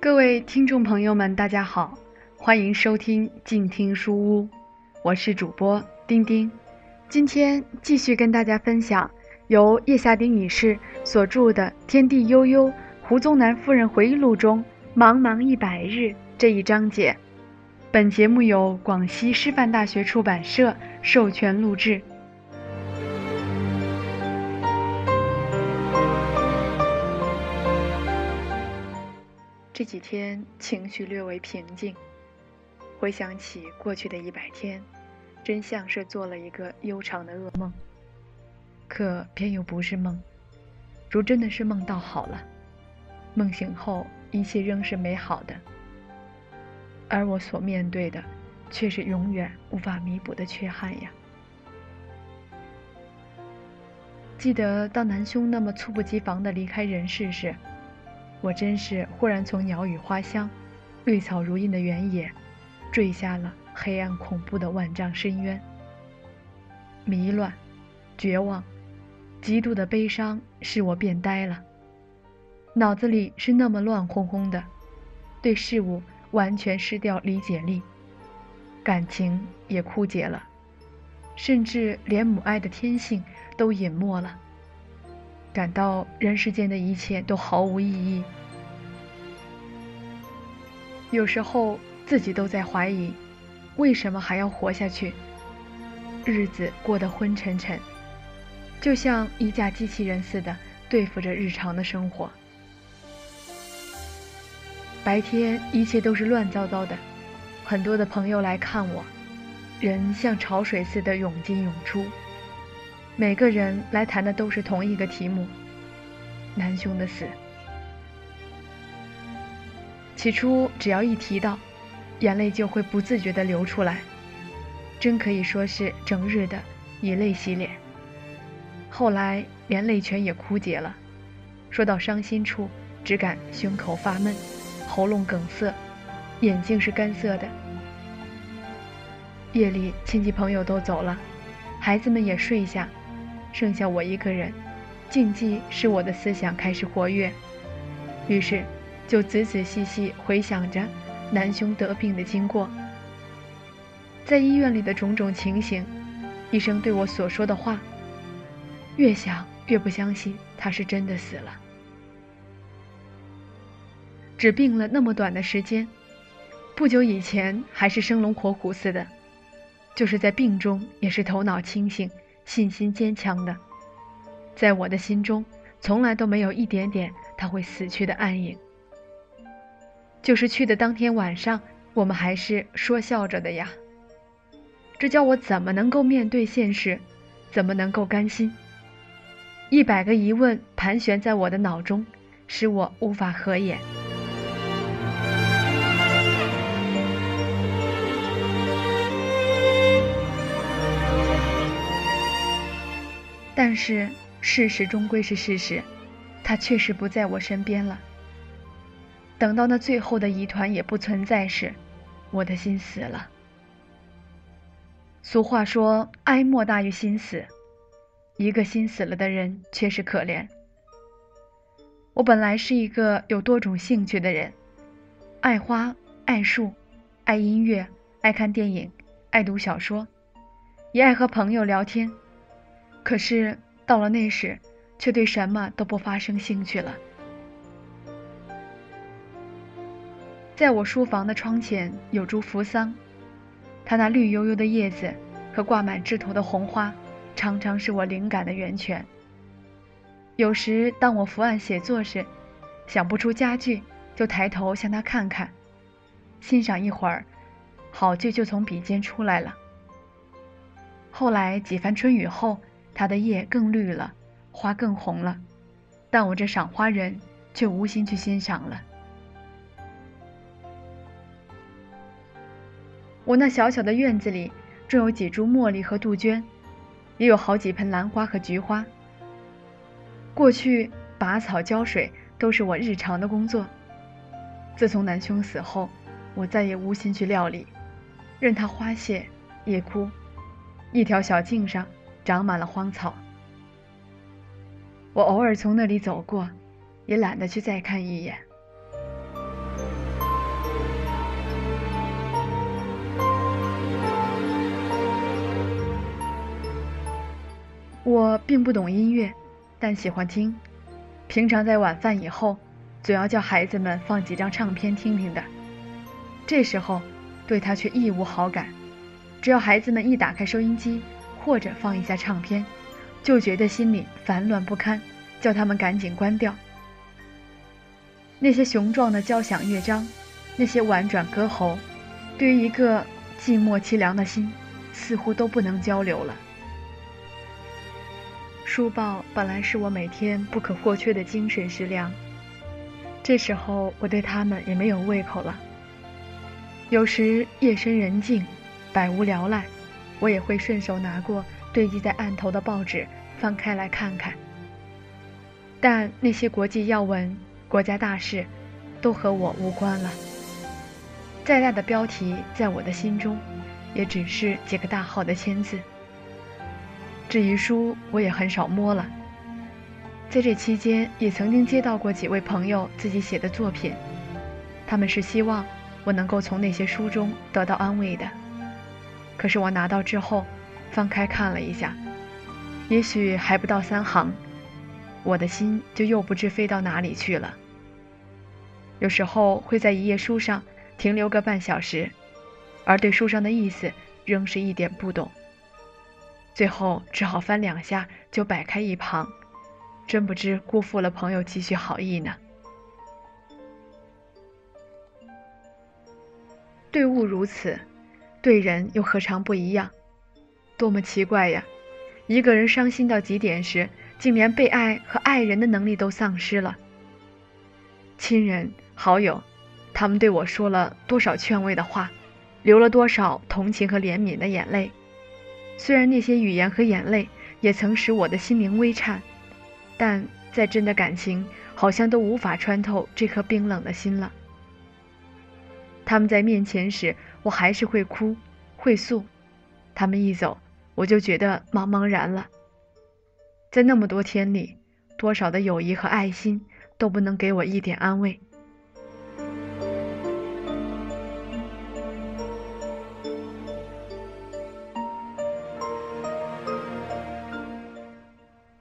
各位听众朋友们，大家好，欢迎收听静听书屋，我是主播丁丁。今天继续跟大家分享由叶夏丁女士所著的《天地悠悠：胡宗南夫人回忆录》中“茫茫一百日”这一章节。本节目由广西师范大学出版社授权录制。这几天情绪略为平静，回想起过去的一百天，真像是做了一个悠长的噩梦。可偏又不是梦，如真的是梦到好了，梦醒后一切仍是美好的，而我所面对的，却是永远无法弥补的缺憾呀。记得当南兄那么猝不及防的离开人世时。我真是忽然从鸟语花香、绿草如茵的原野，坠下了黑暗恐怖的万丈深渊。迷乱、绝望、极度的悲伤使我变呆了，脑子里是那么乱哄哄的，对事物完全失掉理解力，感情也枯竭了，甚至连母爱的天性都隐没了。感到人世间的一切都毫无意义，有时候自己都在怀疑，为什么还要活下去？日子过得昏沉沉，就像一架机器人似的对付着日常的生活。白天一切都是乱糟糟的，很多的朋友来看我，人像潮水似的涌进涌出。每个人来谈的都是同一个题目：南兄的死。起初，只要一提到，眼泪就会不自觉地流出来，真可以说是整日的以泪洗脸。后来，连泪泉也枯竭了，说到伤心处，只感胸口发闷，喉咙梗塞，眼睛是干涩的。夜里，亲戚朋友都走了，孩子们也睡下。剩下我一个人，静寂使我的思想开始活跃，于是就仔仔细细回想着南兄得病的经过，在医院里的种种情形，医生对我所说的话，越想越不相信他是真的死了。只病了那么短的时间，不久以前还是生龙活虎似的，就是在病中也是头脑清醒。信心坚强的，在我的心中，从来都没有一点点他会死去的暗影。就是去的当天晚上，我们还是说笑着的呀。这叫我怎么能够面对现实，怎么能够甘心？一百个疑问盘旋在我的脑中，使我无法合眼。但是事实终归是事实，他确实不在我身边了。等到那最后的疑团也不存在时，我的心死了。俗话说“哀莫大于心死”，一个心死了的人确实可怜。我本来是一个有多种兴趣的人，爱花、爱树、爱音乐、爱看电影、爱读小说，也爱和朋友聊天。可是到了那时，却对什么都不发生兴趣了。在我书房的窗前有株扶桑，它那绿油油的叶子和挂满枝头的红花，常常是我灵感的源泉。有时当我伏案写作时，想不出佳句，就抬头向它看看，欣赏一会儿，好句就从笔尖出来了。后来几番春雨后。它的叶更绿了，花更红了，但我这赏花人却无心去欣赏了。我那小小的院子里种有几株茉莉和杜鹃，也有好几盆兰花和菊花。过去拔草浇水都是我日常的工作，自从南兄死后，我再也无心去料理，任它花谢叶枯。一条小径上长满了荒草。我偶尔从那里走过，也懒得去再看一眼。我并不懂音乐，但喜欢听。平常在晚饭以后，总要叫孩子们放几张唱片听听的。这时候，对他却一无好感。只要孩子们一打开收音机，或者放一下唱片，就觉得心里烦乱不堪，叫他们赶紧关掉。那些雄壮的交响乐章，那些婉转歌喉，对于一个寂寞凄凉的心，似乎都不能交流了。书报本来是我每天不可或缺的精神食粮，这时候我对他们也没有胃口了。有时夜深人静，百无聊赖，我也会顺手拿过堆积在案头的报纸，翻开来看看。但那些国际要闻、国家大事，都和我无关了。再大的标题，在我的心中，也只是几个大号的签字。至于书，我也很少摸了。在这期间，也曾经接到过几位朋友自己写的作品，他们是希望我能够从那些书中得到安慰的。可是我拿到之后，翻开看了一下，也许还不到三行，我的心就又不知飞到哪里去了。有时候会在一页书上停留个半小时，而对书上的意思仍是一点不懂。最后只好翻两下就摆开一旁，真不知辜负了朋友几许好意呢。对物如此，对人又何尝不一样？多么奇怪呀！一个人伤心到极点时，竟连被爱和爱人的能力都丧失了。亲人、好友，他们对我说了多少劝慰的话，流了多少同情和怜悯的眼泪。虽然那些语言和眼泪也曾使我的心灵微颤，但再真的感情好像都无法穿透这颗冰冷的心了。他们在面前时，我还是会哭，会诉；他们一走，我就觉得茫茫然了。在那么多天里，多少的友谊和爱心都不能给我一点安慰。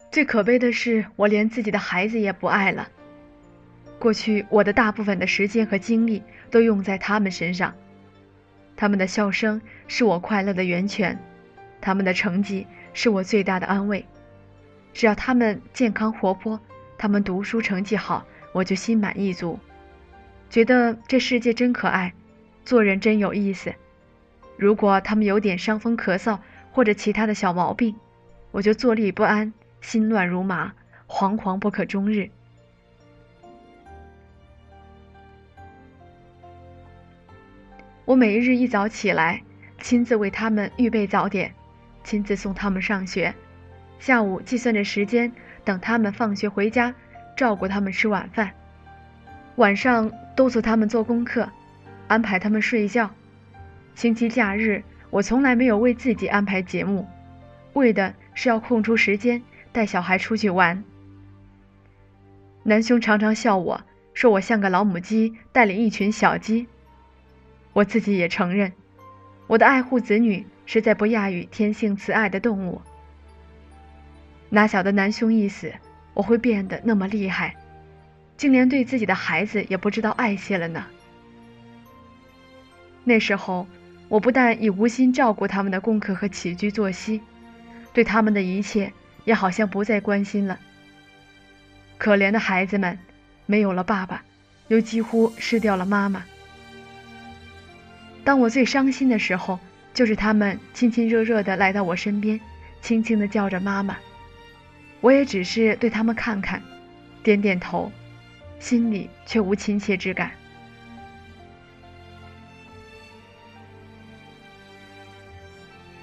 最可悲的是，我连自己的孩子也不爱了。过去，我的大部分的时间和精力都用在他们身上，他们的笑声是我快乐的源泉，他们的成绩是我最大的安慰。只要他们健康活泼，他们读书成绩好，我就心满意足，觉得这世界真可爱，做人真有意思。如果他们有点伤风咳嗽或者其他的小毛病，我就坐立不安。心乱如麻，惶惶不可终日。我每日一早起来，亲自为他们预备早点，亲自送他们上学。下午计算着时间，等他们放学回家，照顾他们吃晚饭。晚上督促他们做功课，安排他们睡觉。星期假日，我从来没有为自己安排节目，为的是要空出时间。带小孩出去玩，南兄常常笑我说我像个老母鸡带领一群小鸡。我自己也承认，我的爱护子女实在不亚于天性慈爱的动物。哪晓得南兄一死，我会变得那么厉害，竟连对自己的孩子也不知道爱惜了呢。那时候，我不但已无心照顾他们的功课和起居作息，对他们的一切。也好像不再关心了。可怜的孩子们，没有了爸爸，又几乎失掉了妈妈。当我最伤心的时候，就是他们亲亲热热的来到我身边，轻轻的叫着妈妈。我也只是对他们看看，点点头，心里却无亲切之感。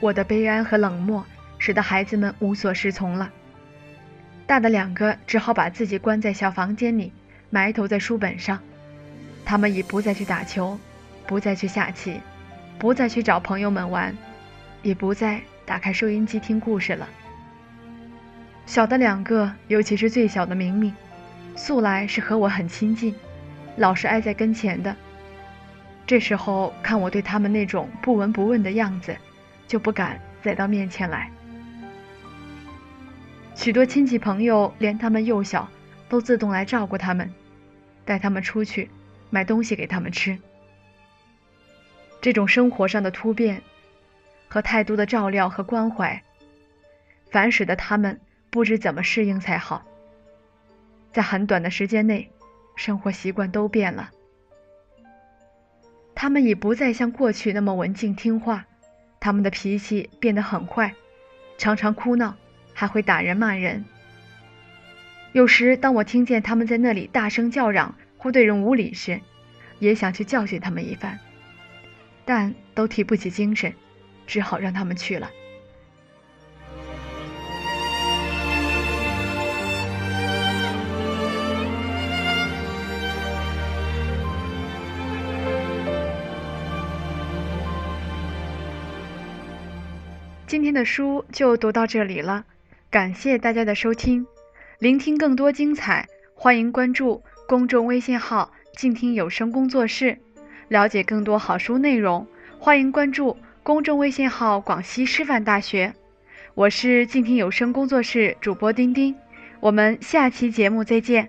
我的悲哀和冷漠。使得孩子们无所适从了。大的两个只好把自己关在小房间里，埋头在书本上。他们已不再去打球，不再去下棋，不再去找朋友们玩，也不再打开收音机听故事了。小的两个，尤其是最小的明明，素来是和我很亲近，老是挨在跟前的。这时候看我对他们那种不闻不问的样子，就不敢再到面前来。许多亲戚朋友，连他们幼小，都自动来照顾他们，带他们出去，买东西给他们吃。这种生活上的突变，和太多的照料和关怀，反使得他们不知怎么适应才好。在很短的时间内，生活习惯都变了。他们已不再像过去那么文静听话，他们的脾气变得很坏，常常哭闹。还会打人骂人。有时，当我听见他们在那里大声叫嚷或对人无礼时，也想去教训他们一番，但都提不起精神，只好让他们去了。今天的书就读到这里了。感谢大家的收听，聆听更多精彩，欢迎关注公众微信号“静听有声工作室”，了解更多好书内容。欢迎关注公众微信号“广西师范大学”，我是静听有声工作室主播丁丁，我们下期节目再见。